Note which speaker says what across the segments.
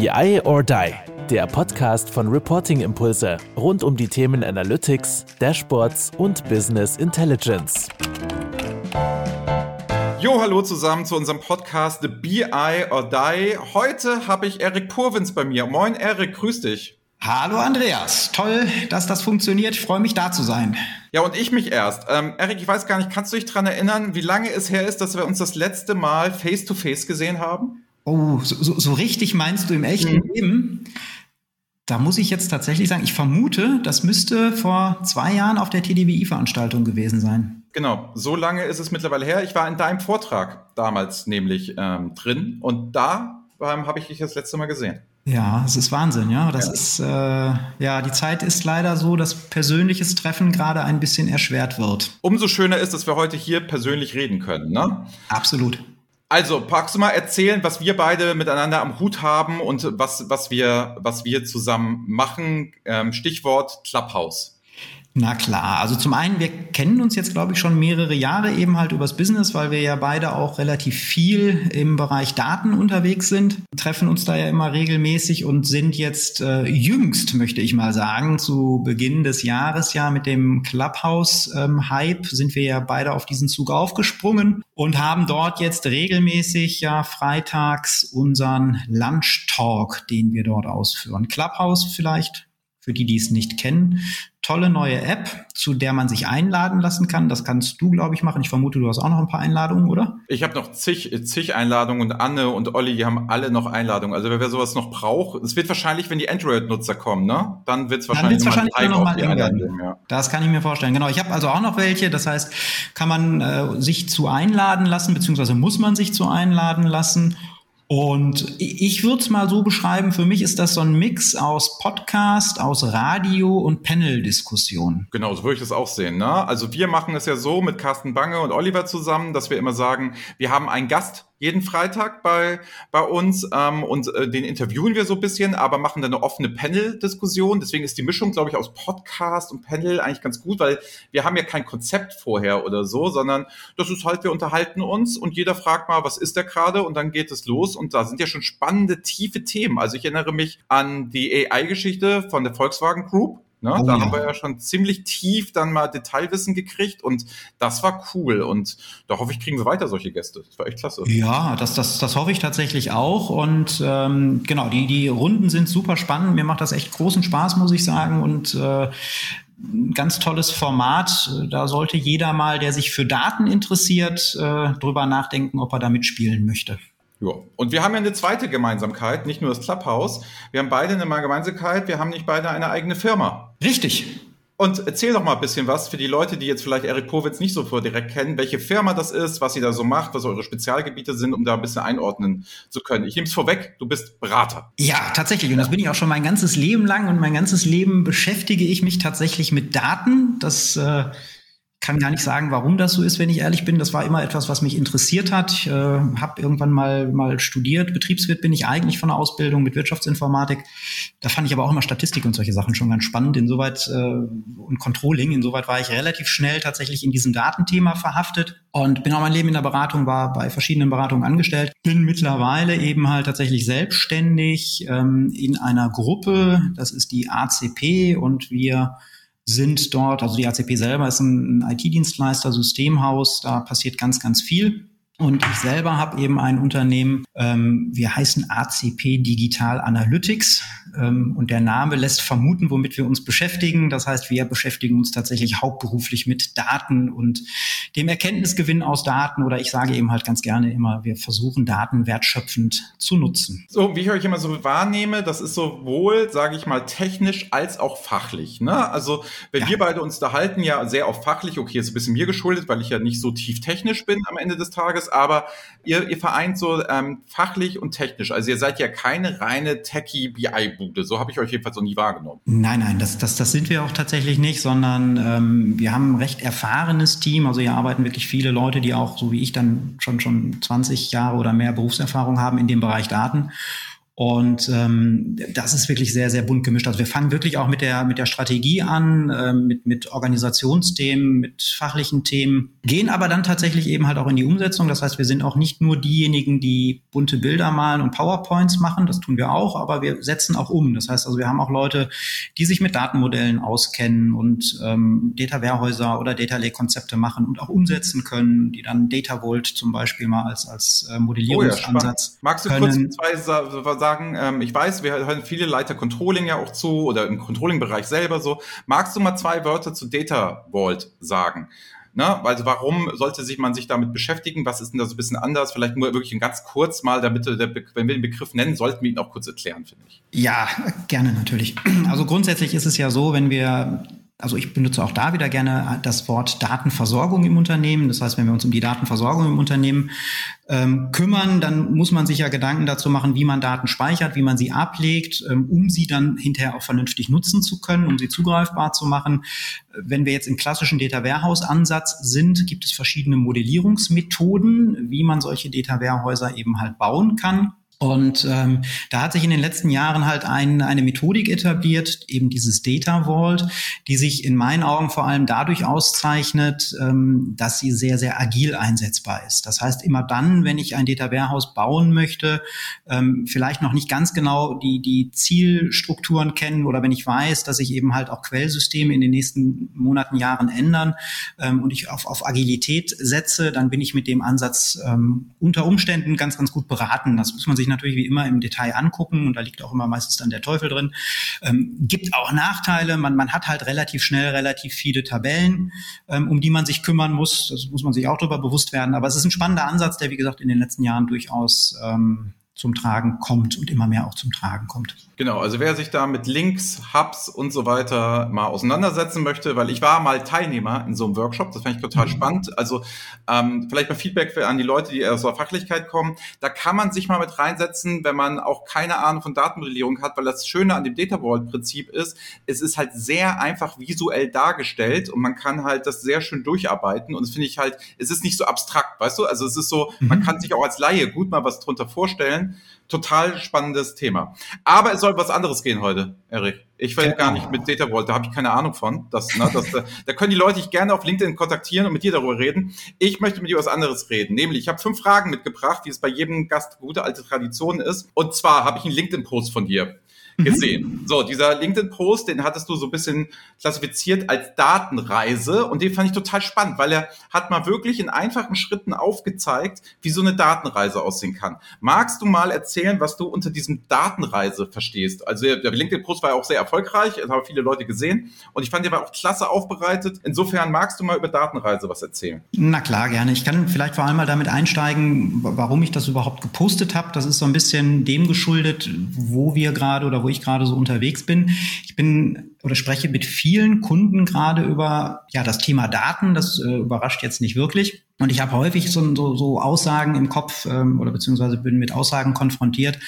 Speaker 1: BI or Die, der Podcast von Reporting Impulse rund um die Themen Analytics, Dashboards und Business Intelligence.
Speaker 2: Jo, hallo zusammen zu unserem Podcast The BI or Die. Heute habe ich Erik Purwins bei mir. Moin Erik, grüß dich.
Speaker 3: Hallo Andreas, toll, dass das funktioniert. Ich freue mich da zu sein.
Speaker 2: Ja, und ich mich erst. Ähm, Erik, ich weiß gar nicht, kannst du dich daran erinnern, wie lange es her ist, dass wir uns das letzte Mal face-to-face -face gesehen haben?
Speaker 3: Oh, so, so, so richtig meinst du im echten mhm. Leben? Da muss ich jetzt tatsächlich sagen, ich vermute, das müsste vor zwei Jahren auf der TDWI-Veranstaltung gewesen sein.
Speaker 2: Genau, so lange ist es mittlerweile her. Ich war in deinem Vortrag damals nämlich ähm, drin und da ähm, habe ich dich das letzte Mal gesehen.
Speaker 3: Ja, es ist Wahnsinn, ja. Das ja. ist, äh, ja, die Zeit ist leider so, dass persönliches Treffen gerade ein bisschen erschwert wird.
Speaker 2: Umso schöner ist, dass wir heute hier persönlich reden können, ne?
Speaker 3: Absolut.
Speaker 2: Also, magst du mal erzählen, was wir beide miteinander am Hut haben und was, was, wir, was wir zusammen machen? Ähm, Stichwort Clubhouse.
Speaker 3: Na klar, also zum einen, wir kennen uns jetzt, glaube ich, schon mehrere Jahre eben halt übers Business, weil wir ja beide auch relativ viel im Bereich Daten unterwegs sind, treffen uns da ja immer regelmäßig und sind jetzt äh, jüngst, möchte ich mal sagen, zu Beginn des Jahres ja mit dem Clubhouse-Hype ähm, sind wir ja beide auf diesen Zug aufgesprungen und haben dort jetzt regelmäßig ja freitags unseren Lunch Talk, den wir dort ausführen. Clubhouse vielleicht für die, die es nicht kennen. Tolle neue App, zu der man sich einladen lassen kann. Das kannst du, glaube ich, machen. Ich vermute, du hast auch noch ein paar Einladungen, oder?
Speaker 2: Ich habe noch zig, zig Einladungen und Anne und Olli, die haben alle noch Einladungen. Also wer sowas noch braucht, es wird wahrscheinlich, wenn die Android-Nutzer kommen, ne? Dann wird es wahrscheinlich,
Speaker 3: wahrscheinlich noch mal eng werden. Ja. Das kann ich mir vorstellen. Genau. Ich habe also auch noch welche. Das heißt, kann man äh, sich zu einladen lassen, beziehungsweise muss man sich zu einladen lassen. Und ich würde es mal so beschreiben, für mich ist das so ein Mix aus Podcast, aus Radio und Panel-Diskussion.
Speaker 2: Genau, so würde ich das auch sehen. Ne? Also wir machen es ja so mit Carsten Bange und Oliver zusammen, dass wir immer sagen, wir haben einen Gast jeden Freitag bei, bei uns ähm, und äh, den interviewen wir so ein bisschen, aber machen dann eine offene Panel-Diskussion. Deswegen ist die Mischung, glaube ich, aus Podcast und Panel eigentlich ganz gut, weil wir haben ja kein Konzept vorher oder so, sondern das ist halt, wir unterhalten uns und jeder fragt mal, was ist der gerade und dann geht es los und da sind ja schon spannende, tiefe Themen. Also ich erinnere mich an die AI-Geschichte von der Volkswagen Group Ne? Oh, da ja. haben wir ja schon ziemlich tief dann mal Detailwissen gekriegt und das war cool. Und da hoffe ich, kriegen wir weiter solche Gäste. Das war echt klasse.
Speaker 3: Ja, das, das, das hoffe ich tatsächlich auch. Und ähm, genau, die, die Runden sind super spannend. Mir macht das echt großen Spaß, muss ich sagen. Und äh, ein ganz tolles Format. Da sollte jeder mal, der sich für Daten interessiert, äh, drüber nachdenken, ob er da mitspielen möchte.
Speaker 2: Ja. Und wir haben ja eine zweite Gemeinsamkeit, nicht nur das Clubhouse. Wir haben beide eine Gemeinsamkeit, wir haben nicht beide eine eigene Firma.
Speaker 3: Richtig.
Speaker 2: Und erzähl doch mal ein bisschen was für die Leute, die jetzt vielleicht Erik Powitz nicht so vor direkt kennen, welche Firma das ist, was sie da so macht, was eure Spezialgebiete sind, um da ein bisschen einordnen zu können. Ich nehme es vorweg, du bist Berater.
Speaker 3: Ja, tatsächlich. Und das bin ich auch schon mein ganzes Leben lang und mein ganzes Leben beschäftige ich mich tatsächlich mit Daten. Das äh, kann gar nicht sagen, warum das so ist, wenn ich ehrlich bin. Das war immer etwas, was mich interessiert hat. Ich äh, habe irgendwann mal, mal studiert. Betriebswirt bin ich eigentlich von der Ausbildung mit Wirtschaftsinformatik. Da fand ich aber auch immer Statistik und solche Sachen schon ganz spannend. Insoweit äh, und Controlling. Insoweit war ich relativ schnell tatsächlich in diesem Datenthema verhaftet und bin auch mein Leben in der Beratung, war bei verschiedenen Beratungen angestellt. Bin mittlerweile eben halt tatsächlich selbstständig ähm, in einer Gruppe. Das ist die ACP und wir sind dort, also die ACP selber ist ein IT-Dienstleister, Systemhaus, da passiert ganz, ganz viel. Und ich selber habe eben ein Unternehmen, ähm, wir heißen ACP Digital Analytics. Ähm, und der Name lässt vermuten, womit wir uns beschäftigen. Das heißt, wir beschäftigen uns tatsächlich hauptberuflich mit Daten und dem Erkenntnisgewinn aus Daten. Oder ich sage eben halt ganz gerne immer, wir versuchen Daten wertschöpfend zu nutzen.
Speaker 2: So, wie ich euch immer so wahrnehme, das ist sowohl, sage ich mal, technisch als auch fachlich. Ne? Also, wenn ja. wir beide uns da halten, ja sehr auf fachlich, okay, ist ein bisschen mir geschuldet, weil ich ja nicht so tief technisch bin am Ende des Tages aber ihr, ihr vereint so ähm, fachlich und technisch. Also ihr seid ja keine reine Techie-BI-Bude. So habe ich euch jedenfalls noch nie wahrgenommen.
Speaker 3: Nein, nein, das, das, das sind wir auch tatsächlich nicht, sondern ähm, wir haben ein recht erfahrenes Team. Also hier arbeiten wirklich viele Leute, die auch, so wie ich, dann schon, schon 20 Jahre oder mehr Berufserfahrung haben in dem Bereich Daten. Und ähm, das ist wirklich sehr, sehr bunt gemischt. Also wir fangen wirklich auch mit der, mit der Strategie an, äh, mit, mit Organisationsthemen, mit fachlichen Themen, gehen aber dann tatsächlich eben halt auch in die Umsetzung. Das heißt, wir sind auch nicht nur diejenigen, die bunte Bilder malen und PowerPoints machen, das tun wir auch, aber wir setzen auch um. Das heißt also, wir haben auch Leute, die sich mit Datenmodellen auskennen und ähm, Data Warehäuser oder Data Lake Konzepte machen und auch umsetzen können, die dann Data Vault zum Beispiel mal als, als äh, Modellierungsansatz.
Speaker 2: Oh ja, Magst du können. kurz zwei sagen? Sagen, ähm, ich weiß, wir hören viele Leiter Controlling ja auch zu oder im Controlling-Bereich selber so. Magst du mal zwei Wörter zu Data Vault sagen? Ne? Also warum sollte sich man sich damit beschäftigen? Was ist denn da so ein bisschen anders? Vielleicht nur wirklich ganz kurz mal, damit der, wenn wir den Begriff nennen, sollten wir ihn auch kurz erklären, finde ich.
Speaker 3: Ja, gerne natürlich. Also grundsätzlich ist es ja so, wenn wir also ich benutze auch da wieder gerne das Wort Datenversorgung im Unternehmen. Das heißt, wenn wir uns um die Datenversorgung im Unternehmen ähm, kümmern, dann muss man sich ja Gedanken dazu machen, wie man Daten speichert, wie man sie ablegt, ähm, um sie dann hinterher auch vernünftig nutzen zu können, um sie zugreifbar zu machen. Wenn wir jetzt im klassischen Data Warehouse Ansatz sind, gibt es verschiedene Modellierungsmethoden, wie man solche Data Warehäuser eben halt bauen kann. Und ähm, da hat sich in den letzten Jahren halt ein, eine Methodik etabliert, eben dieses Data Vault, die sich in meinen Augen vor allem dadurch auszeichnet, ähm, dass sie sehr, sehr agil einsetzbar ist. Das heißt, immer dann, wenn ich ein Data Warehouse bauen möchte, ähm, vielleicht noch nicht ganz genau die, die Zielstrukturen kennen oder wenn ich weiß, dass ich eben halt auch Quellsysteme in den nächsten Monaten, Jahren ändern ähm, und ich auf, auf Agilität setze, dann bin ich mit dem Ansatz ähm, unter Umständen ganz, ganz gut beraten. Das muss man sich natürlich wie immer im Detail angucken und da liegt auch immer meistens dann der Teufel drin. Ähm, gibt auch Nachteile. Man, man hat halt relativ schnell relativ viele Tabellen, ähm, um die man sich kümmern muss. Das muss man sich auch darüber bewusst werden. Aber es ist ein spannender Ansatz, der wie gesagt in den letzten Jahren durchaus ähm, zum Tragen kommt und immer mehr auch zum Tragen kommt.
Speaker 2: Genau, also wer sich da mit Links, Hubs und so weiter mal auseinandersetzen möchte, weil ich war mal Teilnehmer in so einem Workshop, das fand ich total mhm. spannend. Also ähm, vielleicht mal Feedback für, an die Leute, die aus der Fachlichkeit kommen. Da kann man sich mal mit reinsetzen, wenn man auch keine Ahnung von Datenmodellierung hat, weil das Schöne an dem Data Vault Prinzip ist, es ist halt sehr einfach visuell dargestellt und man kann halt das sehr schön durcharbeiten und das finde ich halt, es ist nicht so abstrakt, weißt du? Also es ist so, mhm. man kann sich auch als Laie gut mal was drunter vorstellen total spannendes Thema. Aber es soll was anderes gehen heute, Erik. Ich will gar nicht mit Data Vault, da habe ich keine Ahnung von. Das, ne, das, da können die Leute dich gerne auf LinkedIn kontaktieren und mit dir darüber reden. Ich möchte mit dir was anderes reden. Nämlich, ich habe fünf Fragen mitgebracht, wie es bei jedem Gast gute alte Tradition ist. Und zwar habe ich einen LinkedIn-Post von dir. Mhm. gesehen. So, dieser LinkedIn-Post, den hattest du so ein bisschen klassifiziert als Datenreise und den fand ich total spannend, weil er hat mal wirklich in einfachen Schritten aufgezeigt, wie so eine Datenreise aussehen kann. Magst du mal erzählen, was du unter diesem Datenreise verstehst? Also der LinkedIn-Post war ja auch sehr erfolgreich, das haben viele Leute gesehen und ich fand, der war auch klasse aufbereitet. Insofern magst du mal über Datenreise was erzählen?
Speaker 3: Na klar, gerne. Ich kann vielleicht vor allem mal damit einsteigen, warum ich das überhaupt gepostet habe. Das ist so ein bisschen dem geschuldet, wo wir gerade oder wo ich gerade so unterwegs bin. Ich bin oder spreche mit vielen Kunden gerade über ja das Thema Daten. Das äh, überrascht jetzt nicht wirklich. Und ich habe häufig so, so, so Aussagen im Kopf ähm, oder beziehungsweise bin mit Aussagen konfrontiert,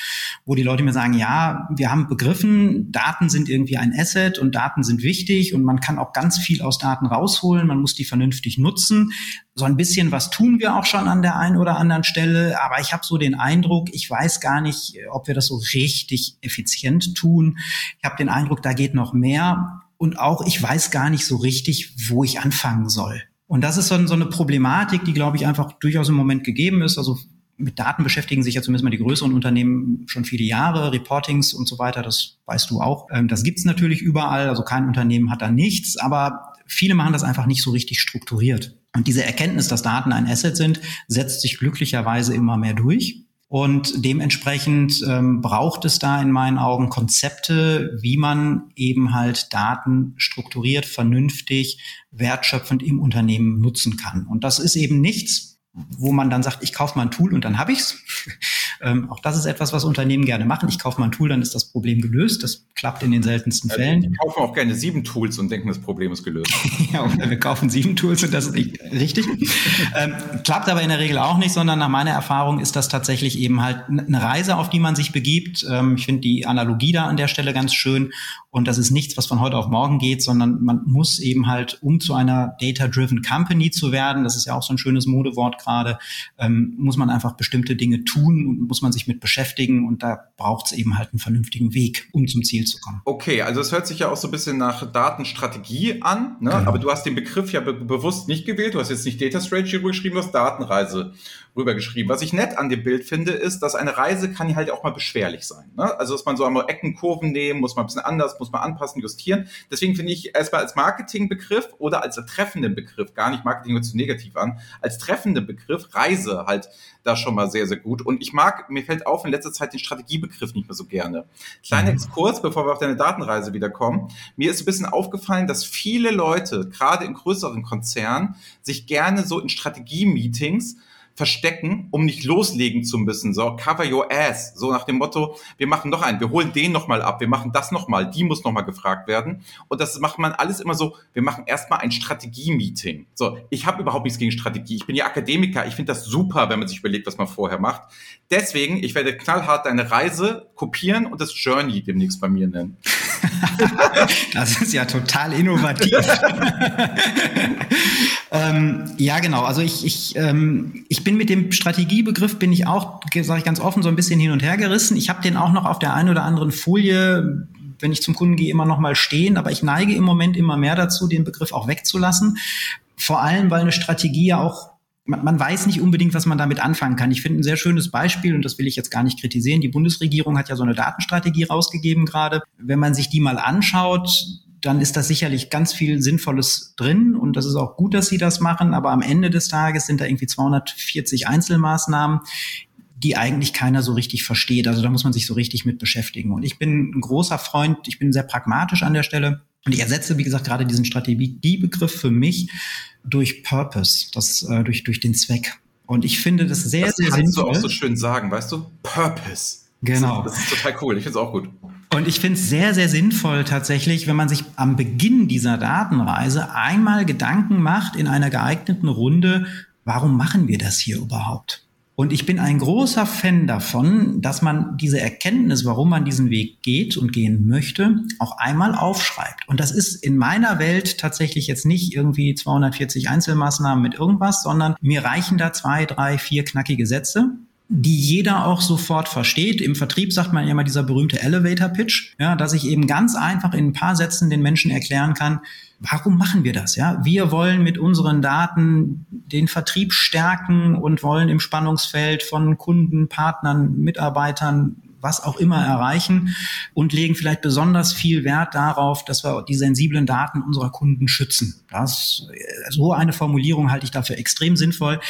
Speaker 3: wo die Leute mir sagen, ja, wir haben begriffen, Daten sind irgendwie ein Asset und Daten sind wichtig und man kann auch ganz viel aus Daten rausholen, man muss die vernünftig nutzen. So ein bisschen was tun wir auch schon an der einen oder anderen Stelle, aber ich habe so den Eindruck, ich weiß gar nicht, ob wir das so richtig effizient tun. Ich habe den Eindruck, da geht noch mehr. Und auch ich weiß gar nicht so richtig, wo ich anfangen soll. Und das ist so, so eine Problematik, die, glaube ich, einfach durchaus im Moment gegeben ist. Also mit Daten beschäftigen sich ja zumindest mal die größeren Unternehmen schon viele Jahre, Reportings und so weiter, das weißt du auch. Ähm, das gibt's natürlich überall, also kein Unternehmen hat da nichts, aber viele machen das einfach nicht so richtig strukturiert. Und diese Erkenntnis, dass Daten ein Asset sind, setzt sich glücklicherweise immer mehr durch. Und dementsprechend ähm, braucht es da in meinen Augen Konzepte, wie man eben halt Daten strukturiert, vernünftig, wertschöpfend im Unternehmen nutzen kann. Und das ist eben nichts, wo man dann sagt, ich kaufe mal ein Tool und dann habe ich's. Ähm, auch das ist etwas, was Unternehmen gerne machen. Ich kaufe mal ein Tool, dann ist das Problem gelöst. Das klappt in den seltensten also Fällen.
Speaker 2: Die kaufen auch gerne sieben Tools und denken, das Problem ist gelöst.
Speaker 3: ja, oder wir kaufen sieben Tools und das ist nicht richtig. ähm, klappt aber in der Regel auch nicht, sondern nach meiner Erfahrung ist das tatsächlich eben halt eine Reise, auf die man sich begibt. Ähm, ich finde die Analogie da an der Stelle ganz schön. Und das ist nichts, was von heute auf morgen geht, sondern man muss eben halt, um zu einer Data-Driven Company zu werden, das ist ja auch so ein schönes Modewort gerade, ähm, muss man einfach bestimmte Dinge tun, muss man sich mit beschäftigen und da braucht es eben halt einen vernünftigen Weg, um zum Ziel zu kommen.
Speaker 2: Okay, also es hört sich ja auch so ein bisschen nach Datenstrategie an, ne? Genau. aber du hast den Begriff ja be bewusst nicht gewählt, du hast jetzt nicht Data Strategy rübergeschrieben, du hast Datenreise rübergeschrieben. Was ich nett an dem Bild finde, ist, dass eine Reise kann ja halt auch mal beschwerlich sein. Ne? Also dass man so einmal Ecken, Kurven nehmen, muss man ein bisschen anders, muss man anpassen, justieren. Deswegen finde ich erstmal als Marketingbegriff oder als treffenden Begriff, gar nicht Marketing hört zu negativ an, als treffenden Begriff Reise halt da schon mal sehr, sehr gut. Und ich mag, mir fällt auf in letzter Zeit den Strategiebegriff nicht mehr so gerne. Kleiner mhm. Exkurs, bevor wir auf deine Datenreise wiederkommen. Mir ist ein bisschen aufgefallen, dass viele Leute, gerade in größeren Konzernen, sich gerne so in Strategie-Meetings verstecken, um nicht loslegen zu müssen. So, cover your ass. So nach dem Motto, wir machen noch einen, wir holen den nochmal ab, wir machen das nochmal, die muss nochmal gefragt werden. Und das macht man alles immer so, wir machen erstmal ein Strategie-Meeting. So, ich habe überhaupt nichts gegen Strategie. Ich bin ja Akademiker, ich finde das super, wenn man sich überlegt, was man vorher macht. Deswegen, ich werde knallhart deine Reise kopieren und das Journey demnächst bei mir nennen.
Speaker 3: das ist ja total innovativ. ähm, ja, genau. Also ich, ich, ähm, ich bin mit dem Strategiebegriff, bin ich auch, sage ich ganz offen, so ein bisschen hin und her gerissen. Ich habe den auch noch auf der einen oder anderen Folie wenn ich zum Kunden gehe, immer noch mal stehen. Aber ich neige im Moment immer mehr dazu, den Begriff auch wegzulassen. Vor allem, weil eine Strategie ja auch man, man weiß nicht unbedingt, was man damit anfangen kann. Ich finde ein sehr schönes Beispiel, und das will ich jetzt gar nicht kritisieren. Die Bundesregierung hat ja so eine Datenstrategie rausgegeben gerade. Wenn man sich die mal anschaut, dann ist da sicherlich ganz viel Sinnvolles drin und das ist auch gut, dass sie das machen. Aber am Ende des Tages sind da irgendwie 240 Einzelmaßnahmen, die eigentlich keiner so richtig versteht. Also da muss man sich so richtig mit beschäftigen. Und ich bin ein großer Freund, ich bin sehr pragmatisch an der Stelle. Und ich ersetze, wie gesagt, gerade diesen Strategiebegriff für mich durch Purpose, das äh, durch durch den Zweck. Und ich finde das sehr
Speaker 2: das
Speaker 3: sehr
Speaker 2: kannst sinnvoll. du auch so schön sagen, weißt du? Purpose.
Speaker 3: Genau.
Speaker 2: Das ist, das ist total cool. Ich finde es auch gut.
Speaker 3: Und ich finde es sehr, sehr sinnvoll tatsächlich, wenn man sich am Beginn dieser Datenreise einmal Gedanken macht in einer geeigneten Runde, warum machen wir das hier überhaupt? Und ich bin ein großer Fan davon, dass man diese Erkenntnis, warum man diesen Weg geht und gehen möchte, auch einmal aufschreibt. Und das ist in meiner Welt tatsächlich jetzt nicht irgendwie 240 Einzelmaßnahmen mit irgendwas, sondern mir reichen da zwei, drei, vier knackige Sätze die jeder auch sofort versteht. Im Vertrieb sagt man ja immer dieser berühmte Elevator Pitch, ja, dass ich eben ganz einfach in ein paar Sätzen den Menschen erklären kann, warum machen wir das? Ja, wir wollen mit unseren Daten den Vertrieb stärken und wollen im Spannungsfeld von Kunden, Partnern, Mitarbeitern was auch immer erreichen und legen vielleicht besonders viel Wert darauf, dass wir die sensiblen Daten unserer Kunden schützen. Das, so eine Formulierung halte ich dafür extrem sinnvoll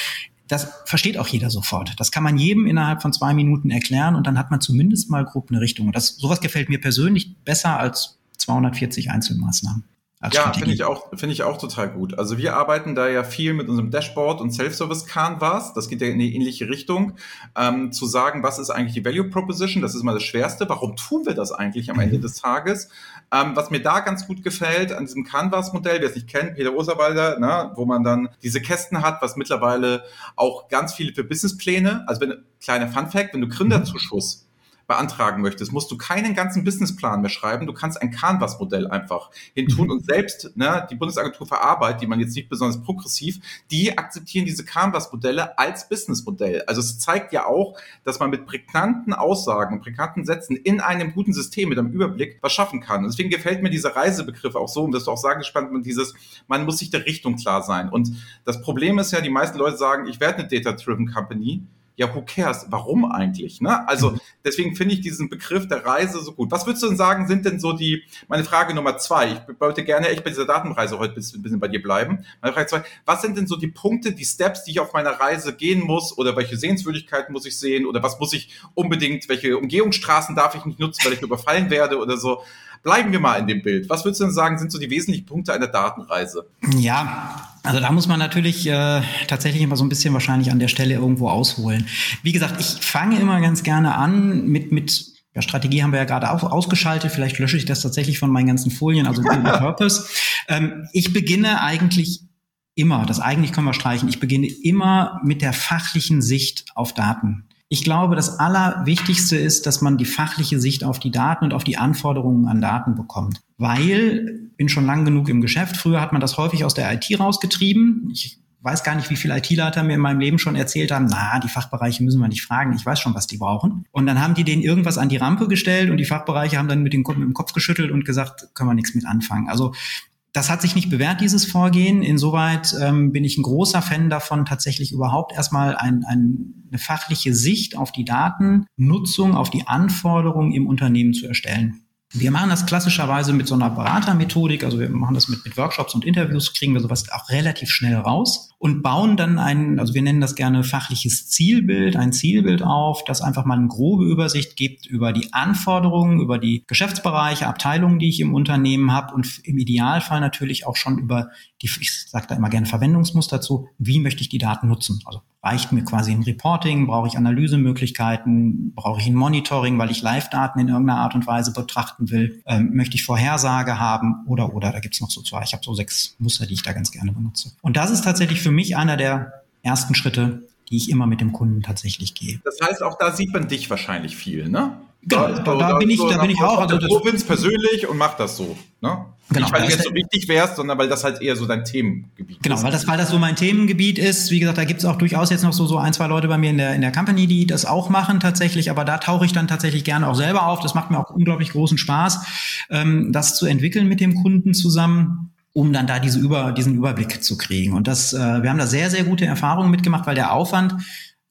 Speaker 3: das versteht auch jeder sofort. Das kann man jedem innerhalb von zwei Minuten erklären und dann hat man zumindest mal grob eine Richtung. Und das, sowas gefällt mir persönlich besser als 240 Einzelmaßnahmen
Speaker 2: ja, finde ich auch, finde ich auch total gut. Also wir arbeiten da ja viel mit unserem Dashboard und Self-Service Canvas. Das geht ja in die ähnliche Richtung. Ähm, zu sagen, was ist eigentlich die Value Proposition? Das ist mal das Schwerste. Warum tun wir das eigentlich am Ende mhm. des Tages? Ähm, was mir da ganz gut gefällt an diesem Canvas-Modell, wer es nicht kennt, Peter Oserwalder, ne, wo man dann diese Kästen hat, was mittlerweile auch ganz viele für Businesspläne, also wenn, kleiner Fun Fact, wenn du Gründerzuschuss beantragen möchtest, musst du keinen ganzen Businessplan mehr schreiben. Du kannst ein Canvas-Modell einfach hintun mhm. und selbst ne, die Bundesagentur für Arbeit, die man jetzt nicht besonders progressiv, die akzeptieren diese Canvas-Modelle als Businessmodell. Also es zeigt ja auch, dass man mit prägnanten Aussagen, prägnanten Sätzen in einem guten System mit einem Überblick was schaffen kann. Und deswegen gefällt mir dieser Reisebegriff auch so, um das du auch sagen gespannt, man dieses, man muss sich der Richtung klar sein. Und das Problem ist ja, die meisten Leute sagen, ich werde eine Data-Driven Company ja, who cares? Warum eigentlich? Ne? Also mhm. deswegen finde ich diesen Begriff der Reise so gut. Was würdest du denn sagen, sind denn so die, meine Frage Nummer zwei, ich wollte gerne echt bei dieser Datenreise heute ein bisschen bei dir bleiben. Meine Frage zwei, was sind denn so die Punkte, die Steps, die ich auf meiner Reise gehen muss oder welche Sehenswürdigkeiten muss ich sehen oder was muss ich unbedingt, welche Umgehungsstraßen darf ich nicht nutzen, weil ich überfallen werde oder so? Bleiben wir mal in dem Bild. Was würdest du denn sagen, sind so die wesentlichen Punkte einer Datenreise?
Speaker 3: Ja, also da muss man natürlich äh, tatsächlich immer so ein bisschen wahrscheinlich an der Stelle irgendwo ausholen. Wie gesagt, ich fange immer ganz gerne an mit, mit ja, Strategie haben wir ja gerade auch ausgeschaltet. Vielleicht lösche ich das tatsächlich von meinen ganzen Folien, also Purpose. Ähm, ich beginne eigentlich immer, das eigentlich können wir streichen, ich beginne immer mit der fachlichen Sicht auf Daten. Ich glaube, das Allerwichtigste ist, dass man die fachliche Sicht auf die Daten und auf die Anforderungen an Daten bekommt. Weil, bin schon lang genug im Geschäft, früher hat man das häufig aus der IT rausgetrieben. Ich weiß gar nicht, wie viele IT-Leiter mir in meinem Leben schon erzählt haben, na, die Fachbereiche müssen wir nicht fragen, ich weiß schon, was die brauchen. Und dann haben die denen irgendwas an die Rampe gestellt und die Fachbereiche haben dann mit, dem Kopf geschüttelt und gesagt, können wir nichts mit anfangen. Also das hat sich nicht bewährt, dieses Vorgehen. Insoweit ähm, bin ich ein großer Fan davon, tatsächlich überhaupt erstmal ein, ein, eine fachliche Sicht auf die Datennutzung, auf die Anforderungen im Unternehmen zu erstellen. Wir machen das klassischerweise mit so einer Beratermethodik, also wir machen das mit, mit Workshops und Interviews, kriegen wir sowas auch relativ schnell raus und bauen dann ein, also wir nennen das gerne fachliches Zielbild, ein Zielbild auf, das einfach mal eine grobe Übersicht gibt über die Anforderungen, über die Geschäftsbereiche, Abteilungen, die ich im Unternehmen habe und im Idealfall natürlich auch schon über die, ich sage da immer gerne Verwendungsmuster zu, wie möchte ich die Daten nutzen. Also reicht mir quasi ein Reporting, brauche ich Analysemöglichkeiten, brauche ich ein Monitoring, weil ich Live-Daten in irgendeiner Art und Weise betrachten will, ähm, möchte ich Vorhersage haben oder oder da gibt's noch so zwei. Ich habe so sechs Muster, die ich da ganz gerne benutze. Und das ist tatsächlich für mich einer der ersten Schritte, die ich immer mit dem Kunden tatsächlich gehe.
Speaker 2: Das heißt, auch da sieht man dich wahrscheinlich viel, ne?
Speaker 3: Genau, da, da, da bin ich, da bin ich auch.
Speaker 2: Also Provinz persönlich und mach das so, ne? Genau, nicht, weil du jetzt so wichtig wärst, sondern weil das halt eher so dein Themengebiet
Speaker 3: genau, ist. Genau, weil das, weil das so mein Themengebiet ist. Wie gesagt, da gibt's auch durchaus jetzt noch so, so ein, zwei Leute bei mir in der, in der Company, die das auch machen tatsächlich. Aber da tauche ich dann tatsächlich gerne auch selber auf. Das macht mir auch unglaublich großen Spaß, ähm, das zu entwickeln mit dem Kunden zusammen um dann da diese Über, diesen Überblick zu kriegen. Und das, äh, wir haben da sehr, sehr gute Erfahrungen mitgemacht, weil der Aufwand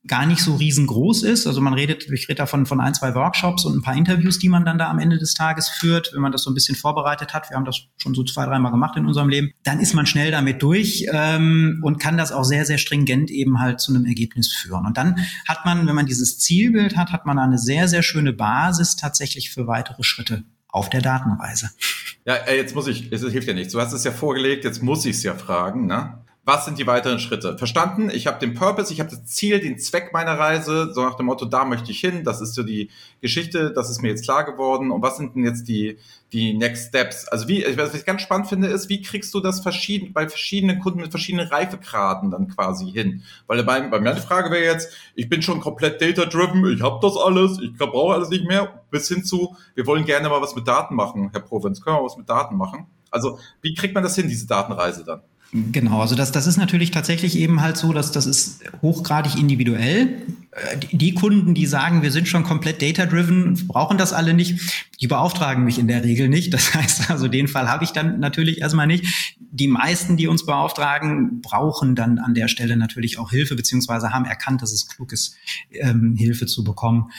Speaker 3: gar nicht so riesengroß ist. Also man redet, ich rede davon von ein, zwei Workshops und ein paar Interviews, die man dann da am Ende des Tages führt, wenn man das so ein bisschen vorbereitet hat. Wir haben das schon so zwei, dreimal gemacht in unserem Leben. Dann ist man schnell damit durch ähm, und kann das auch sehr, sehr stringent eben halt zu einem Ergebnis führen. Und dann hat man, wenn man dieses Zielbild hat, hat man eine sehr, sehr schöne Basis tatsächlich für weitere Schritte auf der Datenreise.
Speaker 2: Ja, jetzt muss ich, es hilft ja nichts. Du hast es ja vorgelegt, jetzt muss ich es ja fragen, ne? Was sind die weiteren Schritte? Verstanden? Ich habe den Purpose, ich habe das Ziel, den Zweck meiner Reise, so nach dem Motto, da möchte ich hin, das ist so die Geschichte, das ist mir jetzt klar geworden. Und was sind denn jetzt die, die Next Steps? Also wie, was ich ganz spannend finde, ist, wie kriegst du das verschieden, bei verschiedenen Kunden mit verschiedenen Reifegraden dann quasi hin? Weil bei, bei mir die Frage wäre jetzt, ich bin schon komplett data-driven, ich habe das alles, ich brauche alles nicht mehr, bis hin zu, wir wollen gerne mal was mit Daten machen, Herr Provinz, können wir was mit Daten machen? Also wie kriegt man das hin, diese Datenreise dann?
Speaker 3: Genau, also das, das ist natürlich tatsächlich eben halt so, dass das ist hochgradig individuell. Äh, die Kunden, die sagen, wir sind schon komplett data-driven, brauchen das alle nicht, die beauftragen mich in der Regel nicht. Das heißt also, den Fall habe ich dann natürlich erstmal nicht. Die meisten, die uns beauftragen, brauchen dann an der Stelle natürlich auch Hilfe, beziehungsweise haben erkannt, dass es klug ist, ähm, Hilfe zu bekommen.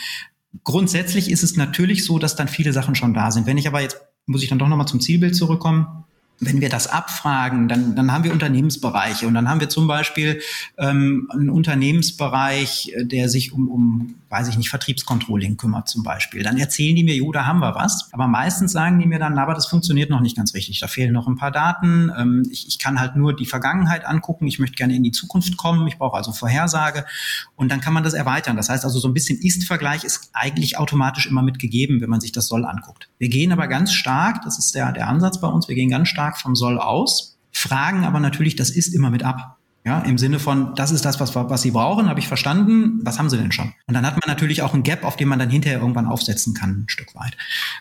Speaker 3: Grundsätzlich ist es natürlich so, dass dann viele Sachen schon da sind. Wenn ich aber jetzt, muss ich dann doch nochmal zum Zielbild zurückkommen wenn wir das abfragen, dann, dann haben wir Unternehmensbereiche. Und dann haben wir zum Beispiel ähm, einen Unternehmensbereich, äh, der sich um, um, weiß ich nicht, Vertriebscontrolling kümmert zum Beispiel. Dann erzählen die mir, jo, da haben wir was. Aber meistens sagen die mir dann, aber das funktioniert noch nicht ganz richtig. Da fehlen noch ein paar Daten. Ähm, ich, ich kann halt nur die Vergangenheit angucken. Ich möchte gerne in die Zukunft kommen. Ich brauche also Vorhersage. Und dann kann man das erweitern. Das heißt also, so ein bisschen Ist-Vergleich ist eigentlich automatisch immer mitgegeben, wenn man sich das Soll anguckt. Wir gehen aber ganz stark, das ist der, der Ansatz bei uns, wir gehen ganz stark vom Soll aus, fragen aber natürlich das Ist immer mit ab. Ja, im Sinne von, das ist das, was, was Sie brauchen, habe ich verstanden. Was haben Sie denn schon? Und dann hat man natürlich auch ein Gap, auf dem man dann hinterher irgendwann aufsetzen kann, ein Stück weit.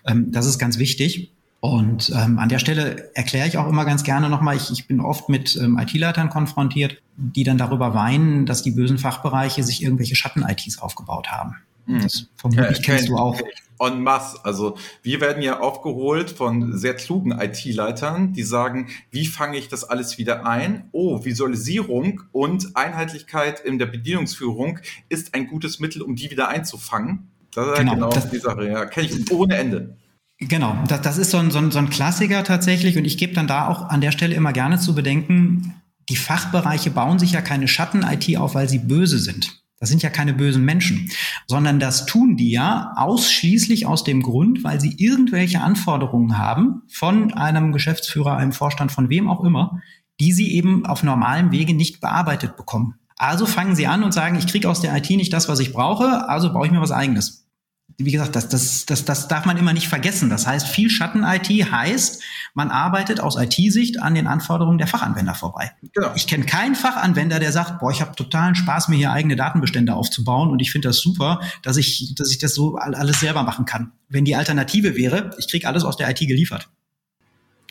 Speaker 3: Ähm, das ist ganz wichtig. Und ähm, an der Stelle erkläre ich auch immer ganz gerne nochmal, ich, ich bin oft mit ähm, IT-Leitern konfrontiert, die dann darüber weinen, dass die bösen Fachbereiche sich irgendwelche Schatten-ITs aufgebaut haben. Hm. Das vermutlich okay, kennst du auch.
Speaker 2: En masse. Also wir werden ja aufgeholt von sehr klugen IT-Leitern, die sagen, wie fange ich das alles wieder ein? Oh, Visualisierung und Einheitlichkeit in der Bedienungsführung ist ein gutes Mittel, um die wieder einzufangen. Das ist genau, genau das, die Sache, ja. Kenne ich ohne Ende.
Speaker 3: Genau, das, das ist so ein, so, ein, so ein Klassiker tatsächlich und ich gebe dann da auch an der Stelle immer gerne zu bedenken, die Fachbereiche bauen sich ja keine Schatten-IT auf, weil sie böse sind. Das sind ja keine bösen Menschen, sondern das tun die ja ausschließlich aus dem Grund, weil sie irgendwelche Anforderungen haben von einem Geschäftsführer, einem Vorstand, von wem auch immer, die sie eben auf normalem Wege nicht bearbeitet bekommen. Also fangen sie an und sagen, ich kriege aus der IT nicht das, was ich brauche, also baue ich mir was eigenes wie gesagt, das, das, das, das darf man immer nicht vergessen. Das heißt, viel Schatten-IT heißt, man arbeitet aus IT-Sicht an den Anforderungen der Fachanwender vorbei. Genau. Ich kenne keinen Fachanwender, der sagt, boah, ich habe totalen Spaß, mir hier eigene Datenbestände aufzubauen und ich finde das super, dass ich, dass ich das so alles selber machen kann. Wenn die Alternative wäre, ich kriege alles aus der IT geliefert.